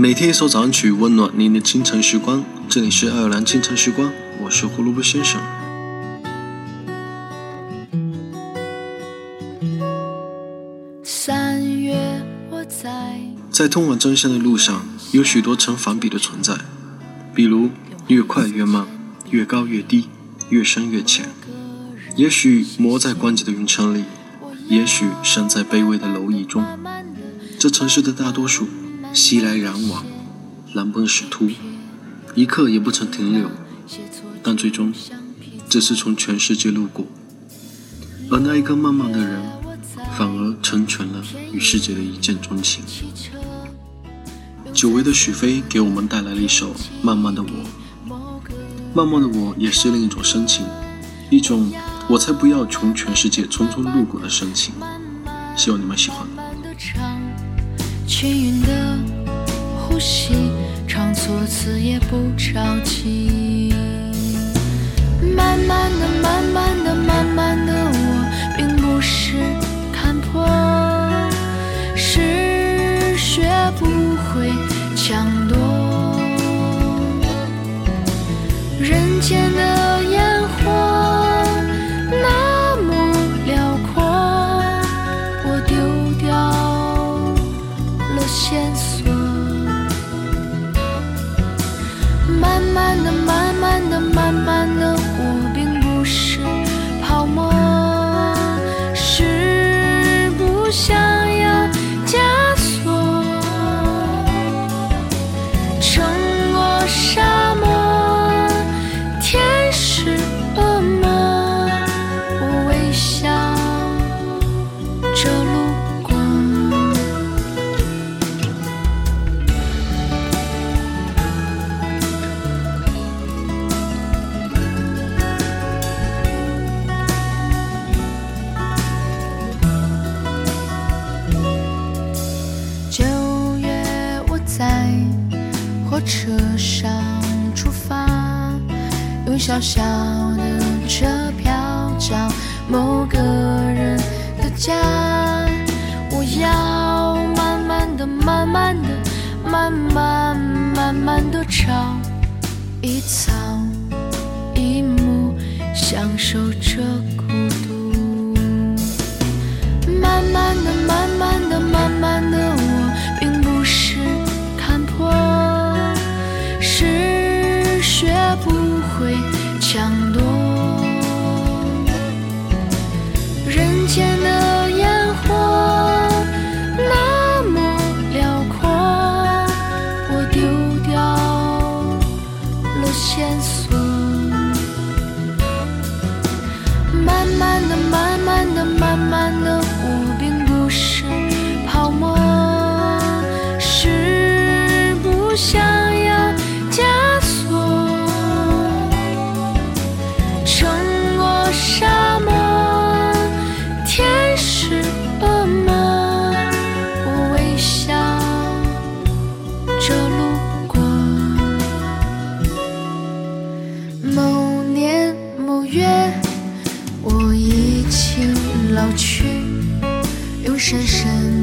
每天一首早安曲，温暖您的清晨时光。这里是爱尔兰清晨时光，我是胡萝卜先生。三月我在在通往真相的路上，有许多成反比的存在，比如越快越慢，越高越低，越深越浅。也许磨在关节的云层里，也许身在卑微的蝼蚁中。这城市的大多数。熙来攘往，狼奔使突，一刻也不曾停留。但最终，只是从全世界路过。而那一个慢慢的人，反而成全了与世界的一见钟情。久违的许飞给我们带来了一首《慢慢的我》。慢慢的我也是另一种深情，一种我才不要从全世界匆匆路过的深情。希望你们喜欢。呼吸，唱错词也不着急。慢慢的，慢慢的，慢慢的，我并不是看破，是学不会抢夺人间的烟火那么辽阔，我丢掉了。线索，慢慢的，慢慢的，慢慢小小的车票找某个人的家。我要慢慢的、慢慢的、慢慢慢慢的找一草一木，享受这。掉了线索。慢慢的慢慢的慢慢的老去又深深